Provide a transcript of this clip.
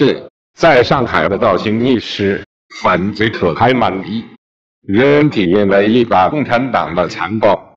是在上海的倒行逆施犯罪可还满意人人体验了一把共产党的残暴。